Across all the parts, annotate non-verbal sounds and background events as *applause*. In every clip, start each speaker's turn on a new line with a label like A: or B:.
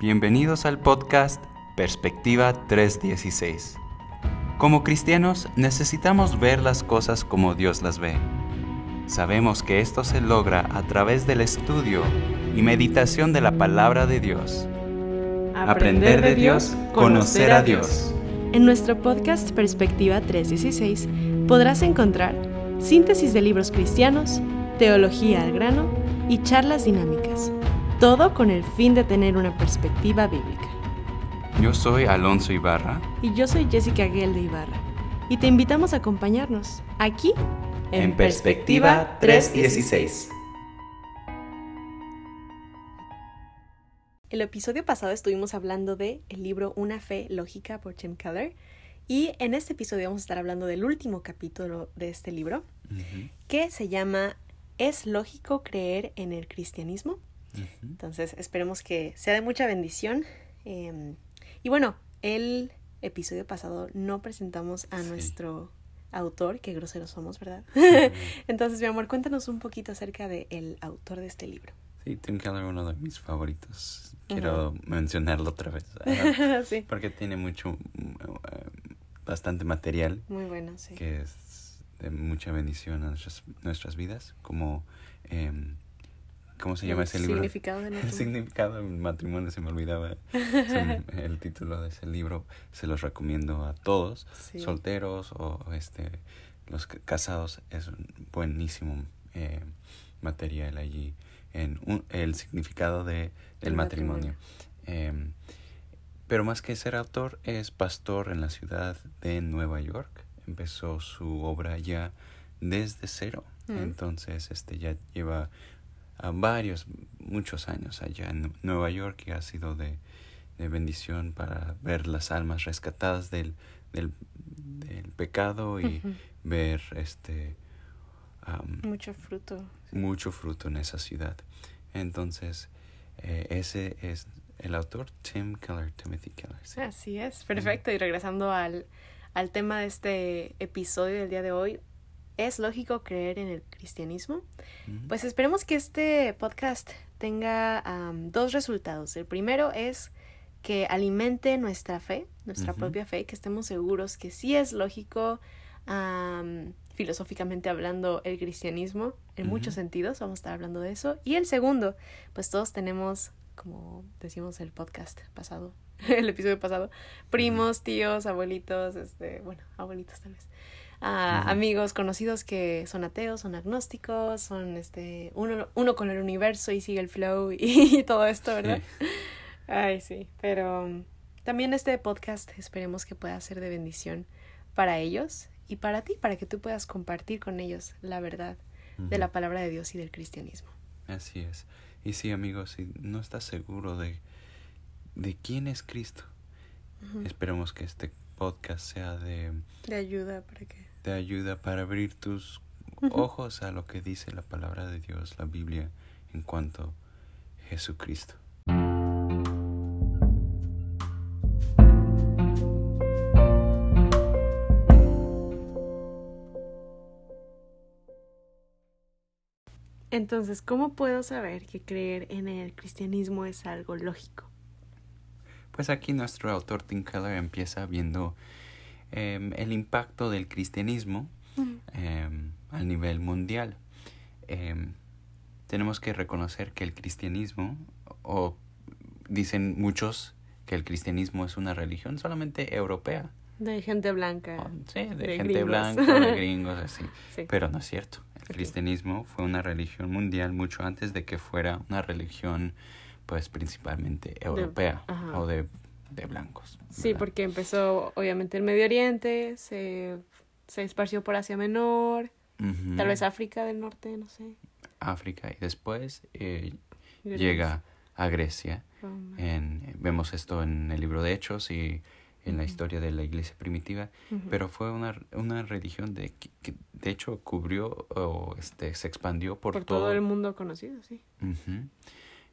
A: Bienvenidos al podcast Perspectiva 316. Como cristianos necesitamos ver las cosas como Dios las ve. Sabemos que esto se logra a través del estudio y meditación de la palabra de Dios. Aprender de Dios, conocer a Dios.
B: En nuestro podcast Perspectiva 316 podrás encontrar síntesis de libros cristianos, teología al grano y charlas dinámicas. Todo con el fin de tener una perspectiva bíblica.
A: Yo soy Alonso Ibarra.
B: Y yo soy Jessica Guel de Ibarra. Y te invitamos a acompañarnos aquí
A: en, Perspectiva 316.
B: El episodio pasado estuvimos hablando de el libro Una fe lógica por Tim Keller. Y en este episodio vamos a estar hablando del último capítulo de este libro, que se llama ¿Es lógico creer en el cristianismo? Entonces, esperemos que sea de mucha bendición. Em, y bueno, el episodio pasado no presentamos a nuestro autor, qué groseros somos, ¿verdad? *laughs* Entonces, mi amor, cuéntanos un poquito acerca del autor de este libro.
A: Sí, Tim Keller, uno de mis favoritos. Quiero mencionarlo otra vez. *laughs* sí. Porque tiene mucho, eh, bastante material.
B: Muy bueno, sí.
A: Que es de mucha bendición a nuestras, nuestras vidas. Como eh, ¿Cómo se llama ese libro?
B: Significado *laughs*
A: El significado del matrimonio, se me olvidaba *laughs* el título de ese libro. Se los recomiendo a todos, solteros o este los casados. Es un buenísimo eh, material allí en el significado de, del matrimonio. Em, pero más que ser autor, es pastor en la ciudad de Nueva York. Empezó su obra ya desde cero. Mm. Entonces, este ya lleva varios, muchos años allá en Nueva York y ha sido de, bendición para ver las almas rescatadas del, del, pecado y ver este
B: mucho fruto.
A: mucho fruto en esa ciudad. Entonces eh, ese es el autor Tim Keller Timothy Keller
B: así es perfecto. Y regresando al al tema de este episodio del día de hoy ¿Es lógico creer en el cristianismo? Pues esperemos que este podcast tenga dos resultados. El primero es que alimente nuestra fe, nuestra propia fe, que estemos seguros que sí es lógico, filosóficamente hablando, el cristianismo, en muchos sentidos, vamos a estar hablando de eso. Y el segundo, pues todos tenemos, como decimos el podcast pasado, *laughs* el episodio pasado, primos, tíos, abuelitos, este, bueno, abuelitos tal vez a amigos conocidos que son ateos, son agnósticos, son este uno, uno con el universo y sigue el flow *laughs* y, todo esto, ¿verdad? Ay, sí, pero um, también este podcast esperemos que pueda ser de bendición para ellos y para ti, para que tú puedas compartir con ellos la verdad de la palabra de Dios y del cristianismo.
A: Así es. Y sí, amigos, si no estás seguro de, de quién es Cristo, esperemos que este podcast sea de...
B: De ayuda para que
A: te ayuda para abrir tus ojos a lo que dice la palabra de Dios, la Biblia, en cuanto a Jesucristo.
B: Entonces, ¿cómo puedo saber que creer en el cristianismo es algo lógico?
A: Pues aquí nuestro autor Tim Keller empieza viendo Em, el impacto del cristianismo em, a nivel mundial. Em, tenemos que reconocer que el cristianismo, o dicen muchos que el cristianismo es una religión solamente europea.
B: De gente blanca.
A: Oh, sí, de, gente blanca, de *laughs* gringos, así. Pero no es cierto. El cristianismo fue una religión mundial mucho antes de que fuera una religión, pues principalmente europea o de de blancos.
B: Sí, porque empezó obviamente en Medio Oriente, se, se esparció por Asia Menor, tal vez África del Norte, no sé.
A: África y después eh, llega a Grecia. En, vemos esto en el libro de Hechos y en la historia de la iglesia primitiva, pero fue una, una religión de, que, de hecho cubrió o este, se expandió por,
B: por todo, el mundo conocido, sí.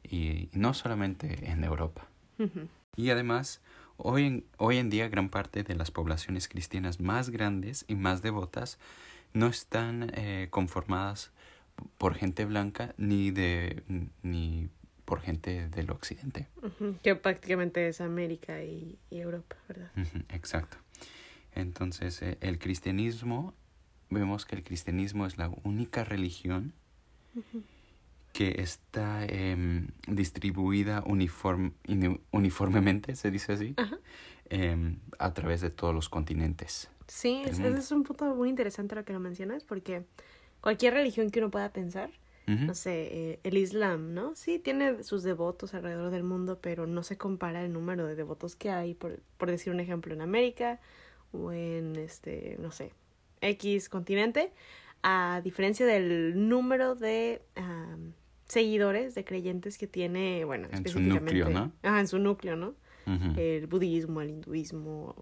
A: y, no solamente en Europa. Y además, hoy en, hoy en día gran parte de las poblaciones cristianas más grandes y más devotas no están eh, conformadas por gente blanca ni de ni por gente del occidente.
B: Que prácticamente es América y, Europa, ¿verdad?
A: exacto. Entonces, eh, el cristianismo, vemos que el cristianismo es la única religión que está em, distribuida uniform, uniformemente, se dice así, em, a través de todos los continentes.
B: Sí, ese es un punto muy interesante lo que lo mencionas, porque cualquier religión que uno pueda pensar, no sé, eh, el Islam, ¿no? Sí, tiene sus devotos alrededor del mundo, pero no se compara el número de devotos que hay, por, por decir un ejemplo, en América o en, este, no sé, X continente, a diferencia del número de seguidores, de creyentes que tiene, bueno, en su núcleo, ¿no? Ajá, en su núcleo, ¿no? El budismo, el hinduismo,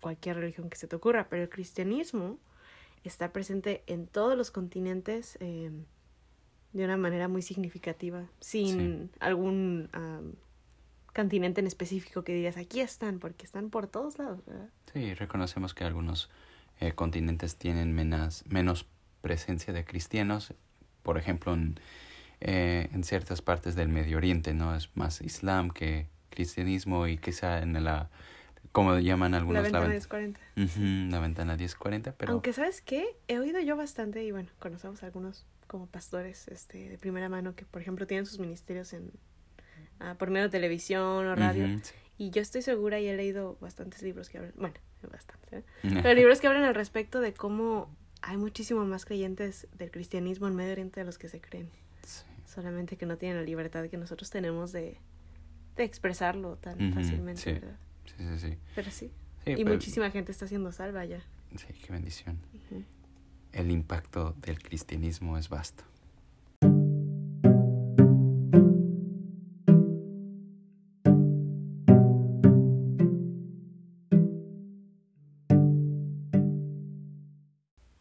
B: cualquier religión que se te ocurra, pero el cristianismo está presente en todos los continentes eh, de una manera muy significativa, sin algún continente en específico que digas, aquí están, porque están por todos lados, ¿verdad?
A: Sí, reconocemos que algunos eh, continentes tienen menos, menos presencia de cristianos, por ejemplo, en, eh, en ciertas partes del Medio Oriente, ¿no? Es más islam que cristianismo y quizá en la como llaman algunos
B: la ventana 1040.
A: la ventana 1040, pero
B: aunque sabes qué, he oído yo bastante y bueno, conocemos algunos como pastores este de primera mano que por ejemplo tienen sus ministerios en ah, por medio de televisión o radio y yo estoy segura y he leído bastantes libros que hablan, bueno, bastantes, ¿eh? pero libros que hablan al respecto de cómo hay muchísimo más creyentes del cristianismo en Medio Oriente de los que se creen. Solamente que no tienen la libertad que nosotros tenemos de, de expresarlo tan fácilmente, ¿verdad?
A: Sí, sí, sí.
B: Pero sí. y muchísima gente está siendo salva ya.
A: Sí, qué bendición. El impacto del cristianismo es vasto.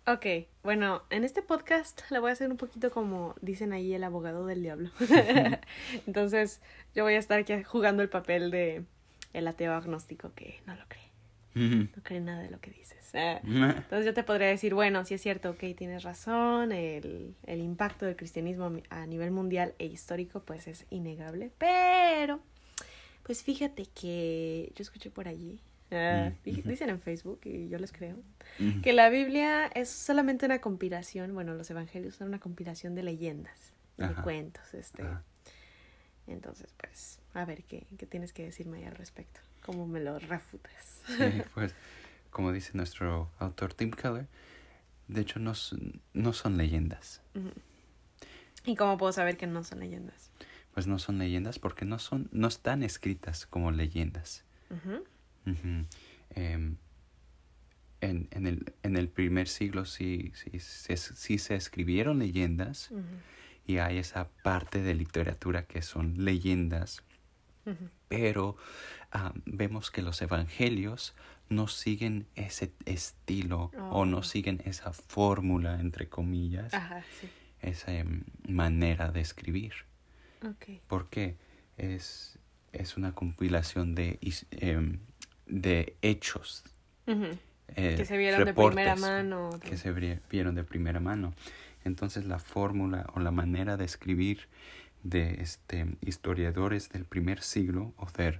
B: Ok, bueno, en este podcast le voy a hacer un poquito como dicen ahí el abogado del diablo. *laughs* Entonces, yo voy a estar aquí jugando el papel de el ateo agnóstico que no lo cree. No cree nada de lo que dices. Ah, entonces yo te podría decir, bueno, sí es cierto, ok, tienes razón, el, el impacto del cristianismo a nivel mundial e histórico pues es innegable, pero pues fíjate que yo escuché por allí, ah, dicen en Facebook y yo les creo, que la Biblia es solamente una compilación, bueno, los evangelios son una compilación de leyendas, de cuentos, este. Entonces, pues, a ver qué, qué tienes que decirme ahí al respecto. ¿Cómo me lo refutas?
A: Sí, pues, como dice nuestro autor Tim Keller, de hecho no, no son leyendas.
B: ¿Y cómo puedo saber que no son leyendas?
A: Pues no son leyendas porque no son, no están escritas como leyendas. Em, en, en, el, en el primer siglo sí, sí, sí, se escribieron leyendas y hay esa parte de literatura que son leyendas, pero vemos que los evangelios no siguen ese estilo o no oh. siguen esa fórmula, entre comillas, esa em, manera de escribir. Porque es, es una compilación de, em, de hechos.
B: Eh, que se vieron de primera mano.
A: Que se vieron de primera mano. Entonces la fórmula o la manera de escribir de este, historiadores del primer siglo o de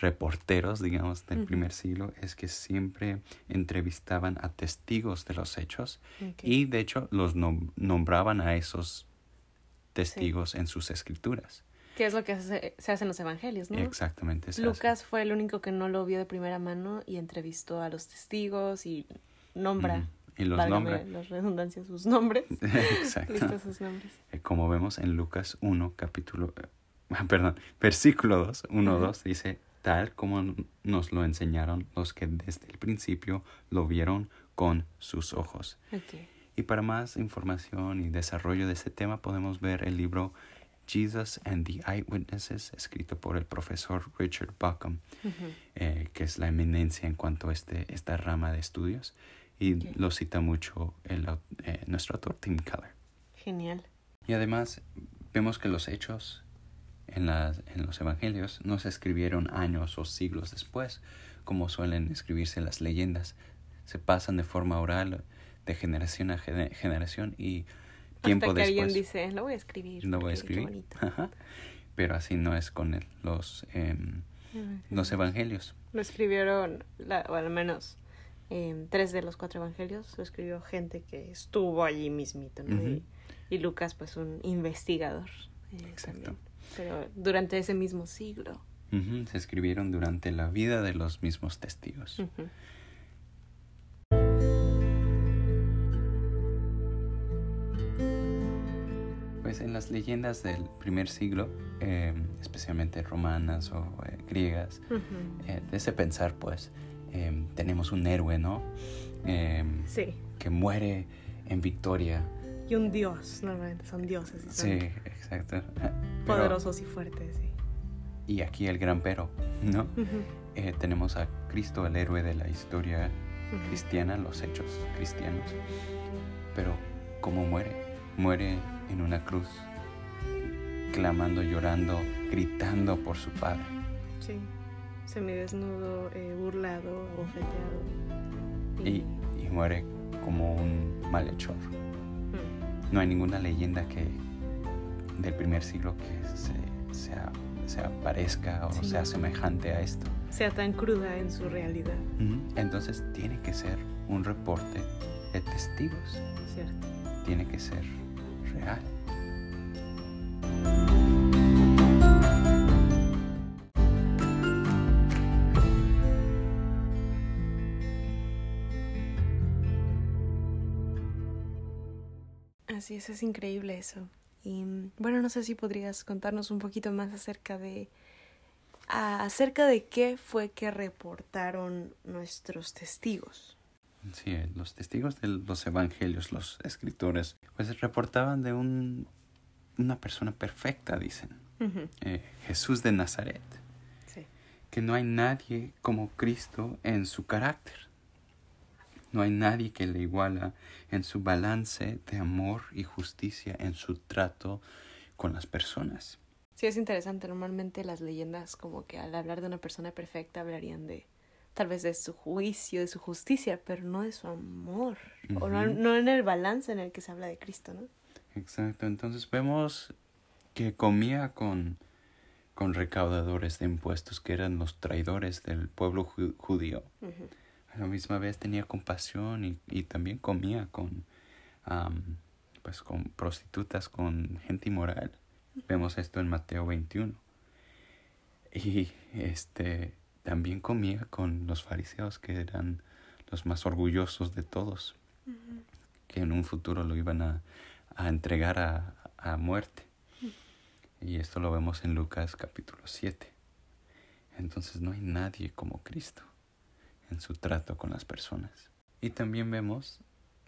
A: reporteros, digamos, del primer siglo es que siempre entrevistaban a testigos de los hechos y de hecho los nombraban a esos testigos en sus escrituras.
B: ¿Qué es lo que se, hace en los evangelios, no?
A: Exactamente.
B: Lucas fue el único que no lo vio de primera mano y entrevistó a los testigos y nombra
A: y los nombres.
B: Las redundancias, sus nombres. *laughs*
A: Exacto. sus nombres. Eh, como vemos en Lucas 1, capítulo, eh, *laughs* perdón, versículo 2, 1, 2, dice, tal como nos lo enseñaron los que desde el principio lo vieron con sus ojos. Okay. Y para más información y desarrollo de este tema podemos ver el libro Jesus and the Eyewitnesses, escrito por el profesor Richard Buckham, eh, que es la eminencia en cuanto a este, esta rama de estudios y lo cita mucho el, eh, nuestro autor Tim Keller.
B: Genial.
A: Y además vemos que los hechos en, las, en los evangelios no se escribieron años o siglos después, como suelen escribirse las leyendas. Se pasan de forma oral de generación a generación y tiempo
B: Hasta que
A: después.
B: alguien dice, lo voy a escribir.
A: Lo voy a escribir. pero así no es con los, em, los evangelios.
B: Lo escribieron, la, o al menos em, tres de los cuatro evangelios, lo escribió gente que estuvo allí mismito, ¿no? y, Lucas, pues un investigador. Eh, Exacto. pero durante ese mismo siglo.
A: Se escribieron durante la vida de los mismos testigos. Pues en las leyendas del primer siglo, eh, especialmente romanas o eh, griegas, eh, de ese pensar, pues, tenemos un héroe, ¿no?
B: sí.
A: Que muere en victoria.
B: Y un dios, normalmente son dioses. Y
A: sí, exacto.
B: Poderosos y fuertes, sí.
A: Y aquí el gran pero, ¿no? tenemos a Cristo, el héroe de la historia cristiana, los hechos cristianos. Pero, ¿cómo muere? Muere en una cruz, clamando, llorando, gritando por su padre.
B: Sí, semidesnudo, eh, burlado, bofeteado.
A: Y... Y, muere como un malhechor. Mm. No hay ninguna leyenda que del primer siglo que se, sea, sea parezca o sea semejante a esto.
B: Sea tan cruda en su realidad.
A: Entonces tiene que ser un reporte de testigos.
B: Cierto.
A: Tiene que ser
B: Así es, es increíble eso. Y bueno, no sé si podrías contarnos un poquito más acerca de acerca de qué fue que reportaron nuestros testigos.
A: Sí, los testigos de los evangelios, los escritores, pues reportaban de un, una persona perfecta, dicen. Eh, Jesús de Nazaret.
B: Sí.
A: Que no hay nadie como Cristo en su carácter. No hay nadie que le iguala en su balance de amor y justicia en su trato con las personas.
B: Sí, es interesante. Normalmente las leyendas como que al hablar de una persona perfecta hablarían de tal vez de su juicio, de su justicia, pero no de su amor, o no, no, en el balance en el que se habla de Cristo, ¿no?
A: Exacto, entonces vemos que comía con, con recaudadores de impuestos, que eran los traidores del pueblo judío. A la misma vez tenía compasión y, y también comía con, pues con prostitutas, con gente inmoral. Vemos esto en Mateo 21. Y este también comía con los fariseos, que eran los más orgullosos de todos, que en un futuro lo iban a, a entregar a, a muerte. Y esto lo vemos en Lucas capítulo 7. Entonces no hay nadie como Cristo en su trato con las personas. Y también vemos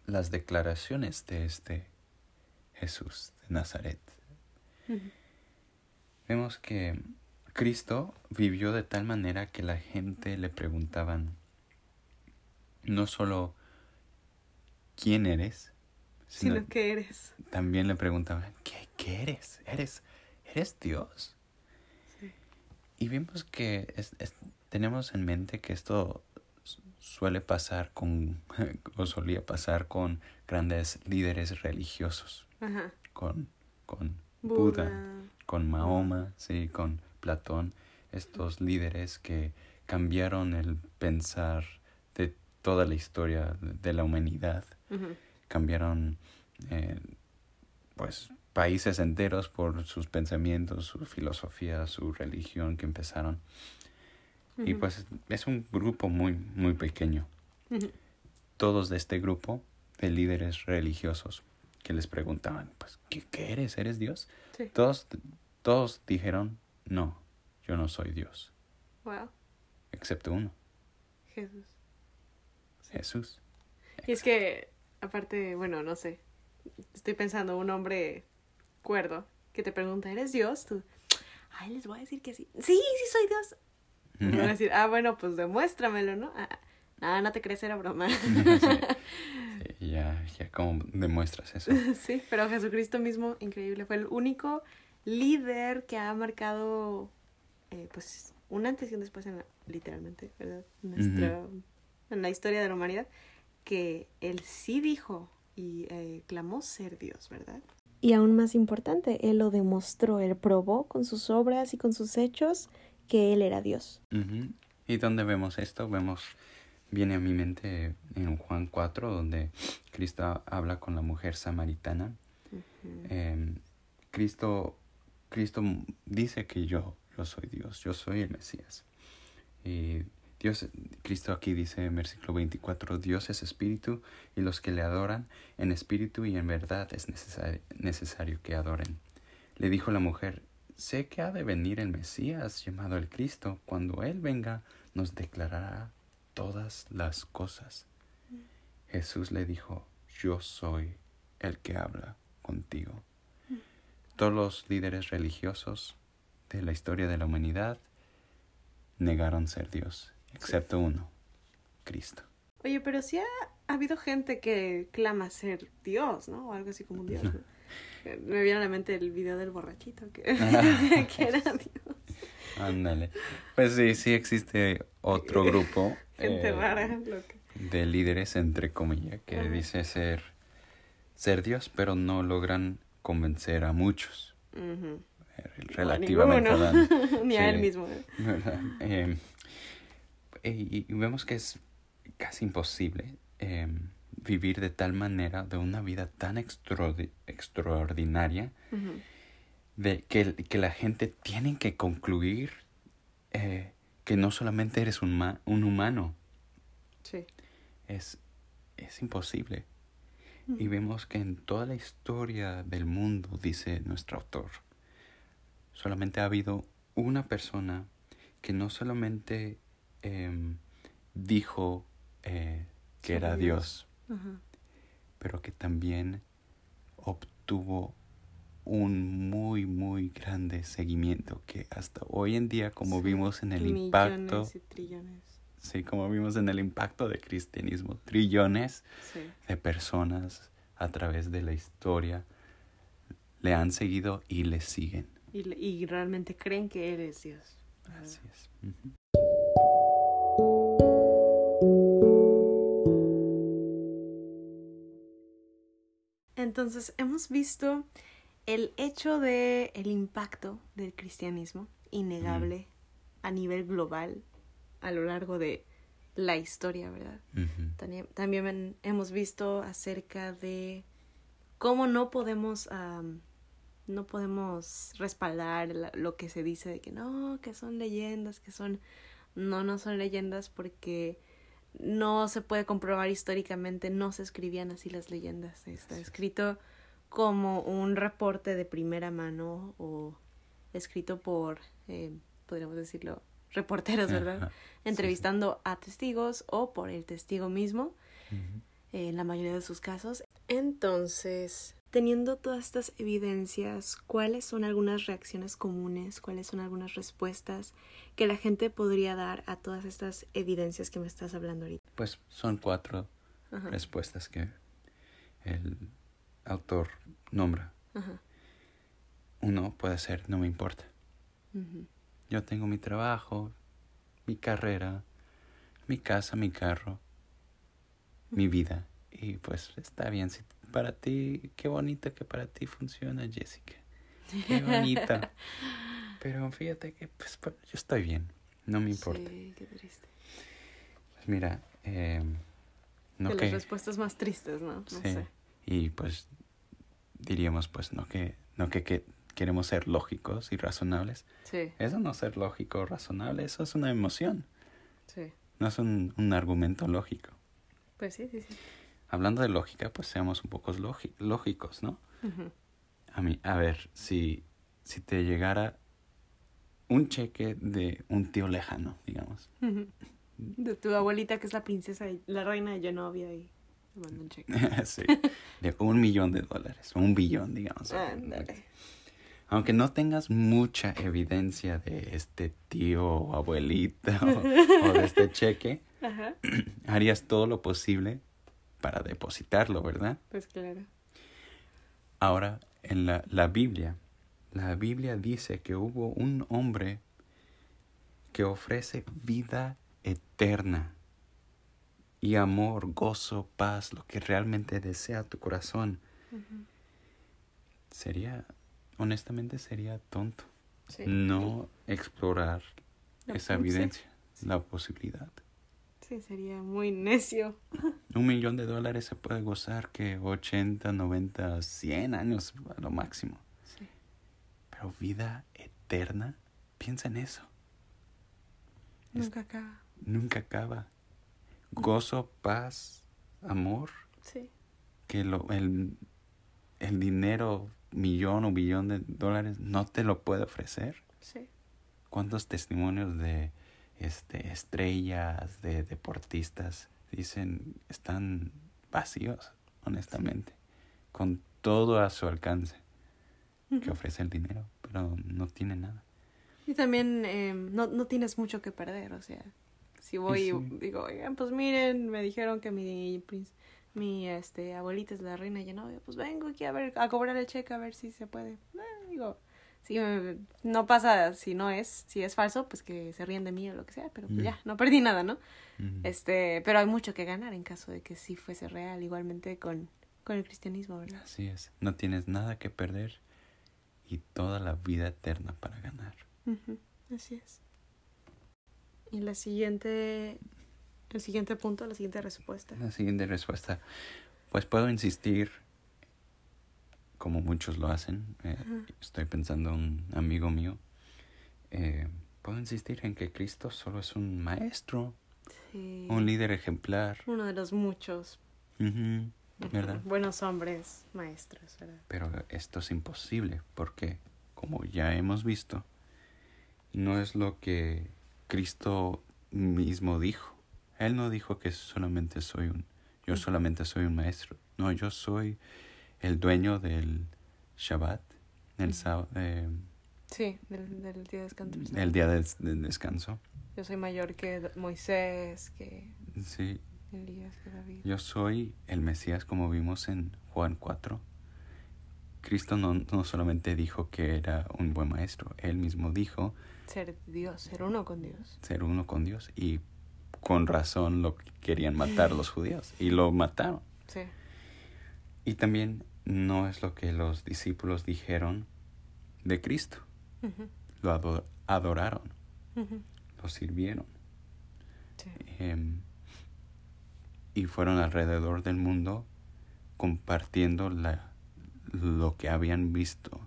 A: las declaraciones de este Jesús de Nazaret. Vemos que Cristo vivió de tal manera que la gente le preguntaban no solo quién eres,
B: sino, qué eres.
A: También le preguntaban, ¿qué, qué eres? ¿Eres, eres Dios? Y vemos que tenemos en mente que esto suele pasar con, *laughs* o solía pasar con grandes líderes religiosos, con, con Buda, con Mahoma, sí, con Platón, estos líderes que cambiaron el pensar de toda la historia de la humanidad, cambiaron eh, pues países enteros por sus pensamientos, su filosofía, su religión que empezaron. Y pues es un grupo muy, muy pequeño. Todos de este grupo de líderes religiosos que les preguntaban, pues, ¿qué, qué eres? ¿Eres Dios? Todos, todos dijeron, no, yo no soy Dios.
B: Wow.
A: Excepto uno.
B: Jesús.
A: Jesús.
B: Y es que, aparte, bueno, no sé, estoy pensando, un hombre cuerdo que te pregunta, ¿eres Dios? Tú, ay, les voy a decir que sí. Sí, sí soy Dios. Y van a decir, ah, bueno, pues demuéstramelo, ¿no? Ah, nada, no te crees, era broma. *laughs*
A: ya, ya, ¿cómo demuestras eso? *laughs*
B: sí, pero Jesucristo mismo, increíble, fue el único líder que ha marcado eh, pues un antes y un después en la, literalmente, ¿verdad? Nuestra, En la historia de la humanidad, que él sí dijo y eh, clamó ser Dios, ¿verdad? Y aún más importante, Él lo demostró, Él probó con sus obras y con sus hechos que Él era Dios.
A: ¿Y dónde vemos esto? Vemos, viene a mi mente en Juan 4, donde Cristo habla con la mujer samaritana. Em, Cristo, Cristo dice que yo, yo soy Dios, yo soy el Mesías. Y Dios, Cristo aquí dice en versículo 24, Dios es espíritu y los que le adoran en espíritu y en verdad es necesario, necesario que adoren. Le dijo la mujer, sé que ha de venir el Mesías llamado el Cristo. Cuando Él venga, nos declarará todas las cosas. Jesús le dijo, yo soy el que habla contigo. Todos los líderes religiosos de la historia de la humanidad negaron ser Dios excepto uno, Cristo.
B: Oye, pero sí ha, habido gente que clama ser Dios, ¿no? O algo así como un Dios. *laughs* Me viene a la mente el video del borrachito que *laughs* *laughs* era Dios.
A: Ándale. Pues sí, sí existe otro grupo.
B: Gente eh, rara.
A: De líderes, entre comillas, que dice ser, ser Dios, pero no logran convencer a muchos. Relativamente. *laughs*
B: Ni a él mismo.
A: Eh, y, vemos que es casi imposible em, vivir de tal manera, de una vida tan extraordinaria, de que, que, la gente tiene que concluir eh, que no solamente eres un, un humano.
B: Sí.
A: Es, es imposible. Y vemos que en toda la historia del mundo, dice nuestro autor, solamente ha habido una persona que no solamente Em, dijo eh, que era Dios, pero que también obtuvo un muy, muy grande seguimiento que hasta hoy en día, como vimos en el impacto... Sí, como vimos en el impacto del cristianismo, trillones de personas a través de la historia le han seguido y le siguen.
B: Y, realmente creen que eres Dios.
A: Así es.
B: Entonces, hemos visto el hecho de el impacto del cristianismo innegable a nivel global a lo largo de la historia, ¿verdad? también, hemos visto acerca de cómo no podemos no podemos respaldar lo que se dice de que no, que son leyendas, que son no, no son leyendas porque no se puede comprobar históricamente, no se escribían así las leyendas. Está escrito como un reporte de primera mano o escrito por, eh, podríamos decirlo, reporteros, ¿verdad? Entrevistando a testigos o por el testigo mismo, en la mayoría de sus casos. Entonces, Teniendo todas estas evidencias, ¿cuáles son algunas reacciones comunes? ¿Cuáles son algunas respuestas que la gente podría dar a todas estas evidencias que me estás hablando ahorita?
A: Pues son cuatro respuestas que el autor nombra. Uno puede ser, no me importa. Yo tengo mi trabajo, mi carrera, mi casa, mi carro, mi vida. Y pues está bien si para ti, qué bonito que para ti funciona, Jessica. Qué *laughs* bonita. Pero fíjate que pues, yo estoy bien, no me importa.
B: Sí, qué triste.
A: Pues mira, eh,
B: no que, las respuestas más tristes, ¿no? no sí. Sé.
A: Y pues diríamos pues no que no que, que queremos ser lógicos y razonables.
B: Sí.
A: Eso no es ser lógico o razonable, eso es una emoción.
B: Sí.
A: No es un, un argumento lógico.
B: Pues sí, sí, sí
A: hablando de lógica, pues seamos un poco lógicos, ¿no? A mí, a ver, si, si te llegara un cheque de un tío lejano, digamos.
B: De tu abuelita que es la princesa, la reina de Genovia y te manda un cheque. *laughs*
A: sí, de un millón de dólares, un billón, digamos. Aunque no tengas mucha evidencia de este tío o abuelita o, de este cheque, *laughs* *clears throat* harías todo lo posible para depositarlo, ¿verdad?
B: Pues claro.
A: Ahora, en la, la Biblia, la Biblia dice que hubo un hombre que ofrece vida eterna y amor, gozo, paz, lo que realmente desea tu corazón. Sería, honestamente, sería tonto no explorar esa evidencia, la posibilidad.
B: Sí, sería muy necio. *laughs*
A: Un millón de dólares se puede gozar que 80, 90, 100 años a lo máximo. Sí. Pero vida eterna, piensa en eso.
B: Nunca acaba.
A: Nunca acaba. Gozo, paz, amor.
B: Sí.
A: Que lo, el, el dinero, millón o billón de dólares, no te lo puede ofrecer.
B: Sí.
A: ¿Cuántos testimonios de este, estrellas, de deportistas, dicen, están vacíos, honestamente, con todo a su alcance que ofrece el dinero, pero no tiene nada.
B: Y también em, no, no tienes mucho que perder, o sea, si voy y digo, oigan, pues miren, me dijeron que mi, mi este, abuelita es la reina y no, pues vengo aquí a ver, a cobrar el cheque a ver si se puede. Eh, digo, si no pasa si no es, si es falso, pues que se ríen de mí o lo que sea, pero pues ya, no perdí nada, ¿no? Este, pero hay mucho que ganar en caso de que sí fuese real, igualmente con, con el cristianismo, ¿verdad?
A: Así es, no tienes nada que perder y toda la vida eterna para ganar.
B: Así es. Y la siguiente, el siguiente punto, la siguiente respuesta.
A: La siguiente respuesta, pues puedo insistir como muchos lo hacen. Eh, estoy pensando un amigo mío. Eh, puedo insistir en que Cristo solo es un maestro, un líder ejemplar.
B: Uno de los muchos.
A: ¿Verdad?
B: Buenos hombres, maestros, ¿verdad?
A: Pero esto es imposible porque, como ya hemos visto, no es lo que Cristo mismo dijo. Él no dijo que solamente soy un, yo solamente soy un maestro. No, yo soy el dueño del Shabbat, el sábado. Eh,
B: sí, del, del, día de descanso.
A: El día de, descanso.
B: Yo soy mayor que Moisés, que
A: sí.
B: Elías, que David.
A: Yo soy el Mesías, como vimos en Juan 4. Cristo no, no solamente dijo que era un buen maestro, él mismo dijo...
B: Ser Dios, ser uno con Dios.
A: Ser uno con Dios. Y con razón lo querían matar los judíos. Y lo mataron.
B: Sí.
A: Y también no es lo que los discípulos dijeron de Cristo. Lo adoraron, lo sirvieron. Em, y fueron alrededor del mundo compartiendo la, lo que habían visto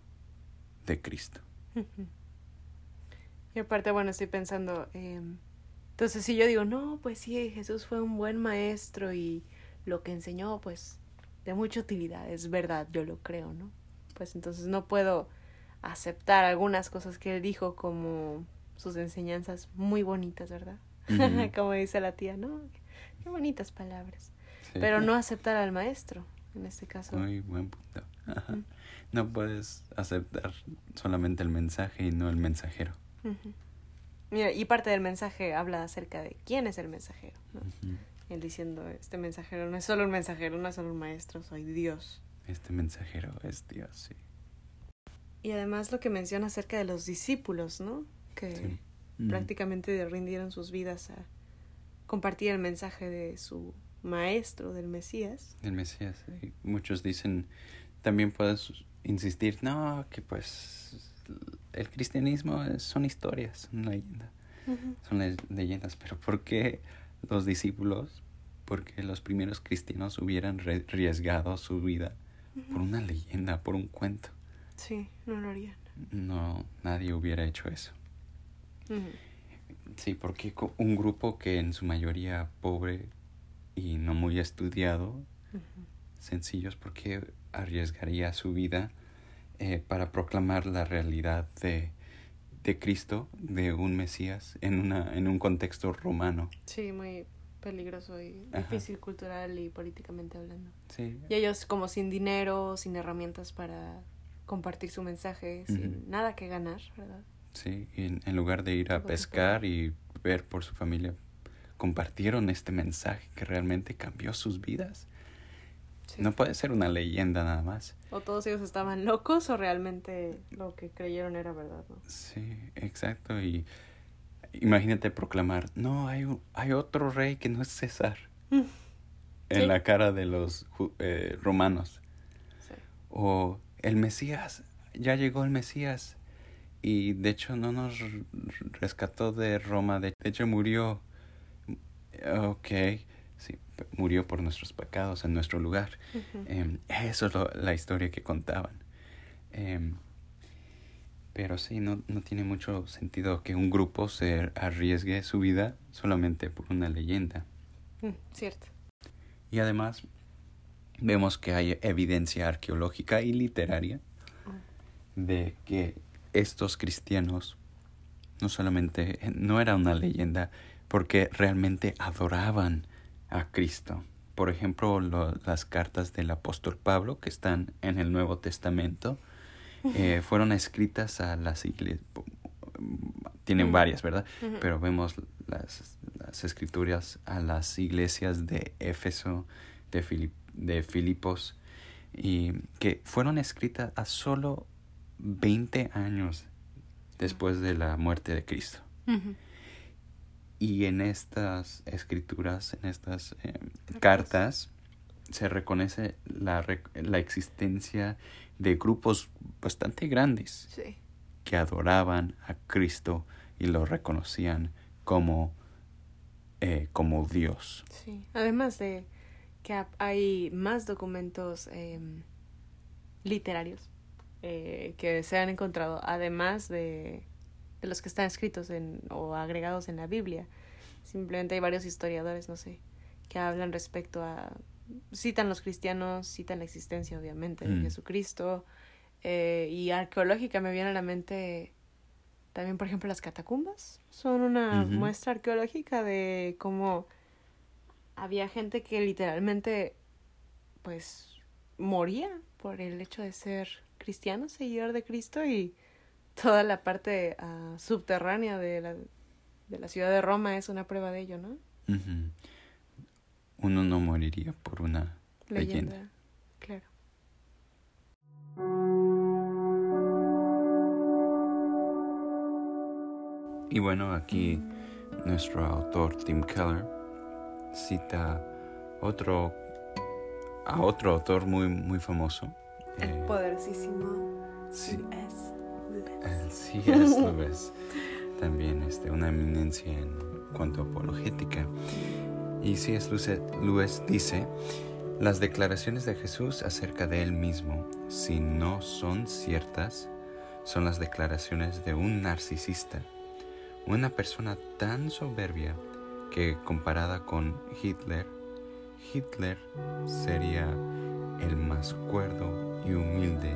A: de Cristo.
B: Y aparte, bueno, estoy pensando, em, entonces si yo digo, no, pues sí, Jesús fue un buen maestro y lo que enseñó, pues de mucha utilidad, es verdad, yo lo creo, ¿no? Pues entonces no puedo aceptar algunas cosas que él dijo como sus enseñanzas muy bonitas, ¿verdad? *laughs* como dice la tía, ¿no? Qué bonitas palabras. Pero no aceptar al maestro, en este caso.
A: Muy buen punto. *laughs* No puedes aceptar solamente el mensaje y no el mensajero.
B: Mira, y parte del mensaje habla acerca de quién es el mensajero, ¿no? Él diciendo, este mensajero no es solo un mensajero, no es solo un maestro, soy Dios.
A: Este mensajero es Dios, sí.
B: Y además lo que menciona acerca de los discípulos, ¿no? Que mm. prácticamente rindieron sus vidas a compartir el mensaje de su maestro, del Mesías.
A: Del Mesías, sí. Muchos dicen, también puedes insistir, no, que pues el cristianismo son historias, son leyendas. Son leyendas, pero ¿por qué los discípulos porque los primeros cristianos hubieran arriesgado su vida por una leyenda, por un cuento.
B: Sí, no lo harían.
A: No, nadie hubiera hecho eso. Sí, porque un grupo que en su mayoría pobre y no muy estudiado, sencillos, porque arriesgaría su vida eh, para proclamar la realidad de, de Cristo, de un Mesías, en, una, en un contexto romano.
B: Sí, muy peligroso y difícil cultural y políticamente hablando.
A: Sí.
B: Y ellos como sin dinero, sin herramientas para compartir su mensaje, sin nada que ganar, ¿verdad?
A: Sí, y en, lugar de ir a pescar y ver por su familia, compartieron este mensaje que realmente cambió sus vidas. No puede ser una leyenda nada más.
B: O todos ellos estaban locos o realmente lo que creyeron era verdad, ¿no?
A: Sí, exacto. Y imagínate proclamar, no, hay, hay otro rey que no es César. En la cara de los eh, romanos. O el Mesías, ya llegó el Mesías. Y de hecho no nos rescató de Roma, de hecho murió. Ok, sí, murió por nuestros pecados en nuestro lugar. Em, eso es la historia que contaban. Em, pero sí, no, no tiene mucho sentido que un grupo se arriesgue su vida solamente por una leyenda.
B: Mm, cierto.
A: Y además vemos que hay evidencia arqueológica y literaria de que estos cristianos no solamente no era una leyenda porque realmente adoraban a Cristo. Por ejemplo, las cartas del apóstol Pablo que están en el Nuevo Testamento eh, fueron escritas a las iglesias. Tienen varias, ¿verdad? Pero vemos las, las, escrituras a las iglesias de Éfeso, de, de Filipos, y que fueron escritas a solo 20 años después de la muerte de Cristo. Y en estas escrituras, en estas eh, cartas, se reconoce la, la, existencia de grupos bastante grandes que adoraban a Cristo y lo reconocían como, eh, como Dios.
B: Sí, además de que hay más documentos em, literarios eh, que se han encontrado, además de, de, los que están escritos en, o agregados en la Biblia. Simplemente hay varios historiadores, no sé, que hablan respecto a... Citan los cristianos, citan la existencia, obviamente, de mm. Jesucristo. Eh, y arqueológica me viene a la mente también, por ejemplo, las catacumbas. Son una muestra arqueológica de cómo había gente que literalmente, pues, moría por el hecho de ser cristiano, seguidor de Cristo y toda la parte uh, subterránea de la, de la ciudad de Roma es una prueba de ello, ¿no?
A: Uno no moriría por una leyenda. leyenda.
B: Claro.
A: Y bueno, aquí nuestro autor Tim Keller cita otro a otro autor muy muy famoso
B: el eh, poderosísimo
A: Lewis. El C.S. Lewis. También este, una eminencia en cuanto a apologética. Y C.S. Lewis dice, las declaraciones de Jesús acerca de él mismo, si no son ciertas, son las declaraciones de un narcisista, una persona tan soberbia que comparada con Hitler, Hitler sería el más cuerdo y humilde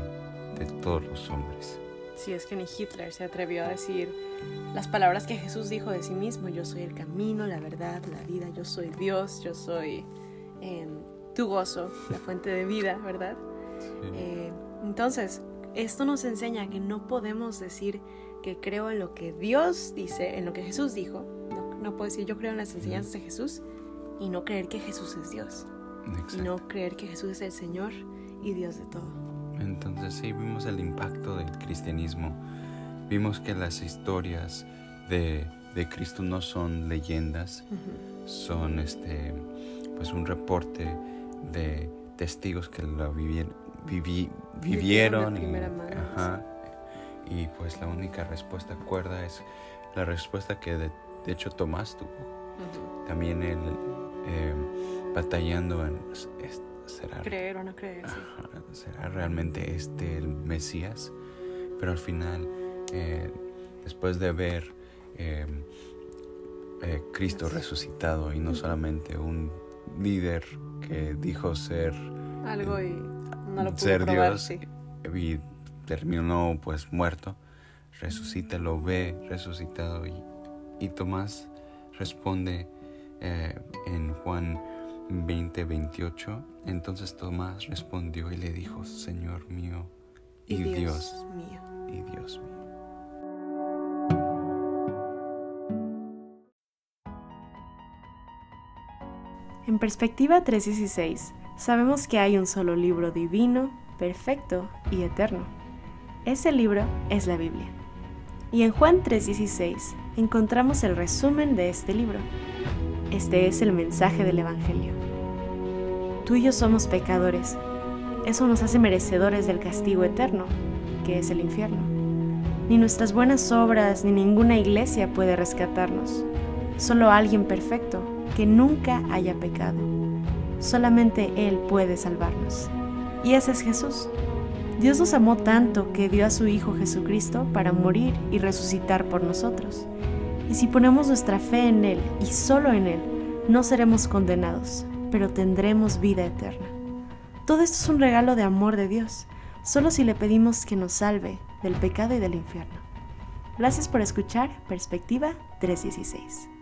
A: de todos los hombres.
B: Si es que ni Hitler se atrevió a decir las palabras que Jesús dijo de sí mismo, yo soy el camino, la verdad, la vida, yo soy Dios, yo soy em, tu gozo, la fuente de vida, ¿verdad? Eh, entonces, esto nos enseña que no podemos decir que creo en lo que Dios dice, en lo que Jesús dijo. No, no puedo decir yo creo en las enseñanzas de Jesús y no creer que Jesús es Dios. Y no creer que Jesús es el Señor y Dios de todo.
A: Entonces sí, vimos el impacto del cristianismo. Vimos que las historias de, de Cristo no son leyendas, son este, pues un reporte de testigos que lo vivieron, vivieron y, ajá, y pues la única respuesta cuerda es la respuesta que de, hecho Tomás tuvo. También él eh, batallando en
B: será creer o no creer.
A: será realmente este el Mesías, pero al final, eh, después de ver em, eh, Cristo resucitado y no solamente un líder que dijo ser
B: algo y no lo pudo
A: ser Dios y terminó pues muerto, resucita, lo ve resucitado y, y Tomás responde eh, en Juan 20:28. Entonces Tomás respondió y le dijo, Señor mío y, Dios, mío. Y Dios mío.
B: En perspectiva 316, sabemos que hay un solo libro divino, perfecto y eterno. Ese libro es la Biblia. Y en Juan 3:16 encontramos el resumen de este libro. Este es el mensaje del Evangelio. Tú y yo somos pecadores. eso nos hace merecedores del castigo eterno, que es el infierno. Ni nuestras buenas obras ni ninguna iglesia puede rescatarnos. Solo alguien perfecto, que nunca haya pecado. Solamente Él puede salvarnos. Y ese es Jesús. Dios nos amó tanto que dio a su Hijo Jesucristo para morir y resucitar por nosotros. Y si ponemos nuestra fe en Él y solo en Él, no seremos condenados, pero tendremos vida eterna. Todo esto es un regalo de amor de Dios, solo si le pedimos que nos salve del pecado y del infierno. Gracias por escuchar Perspectiva 316.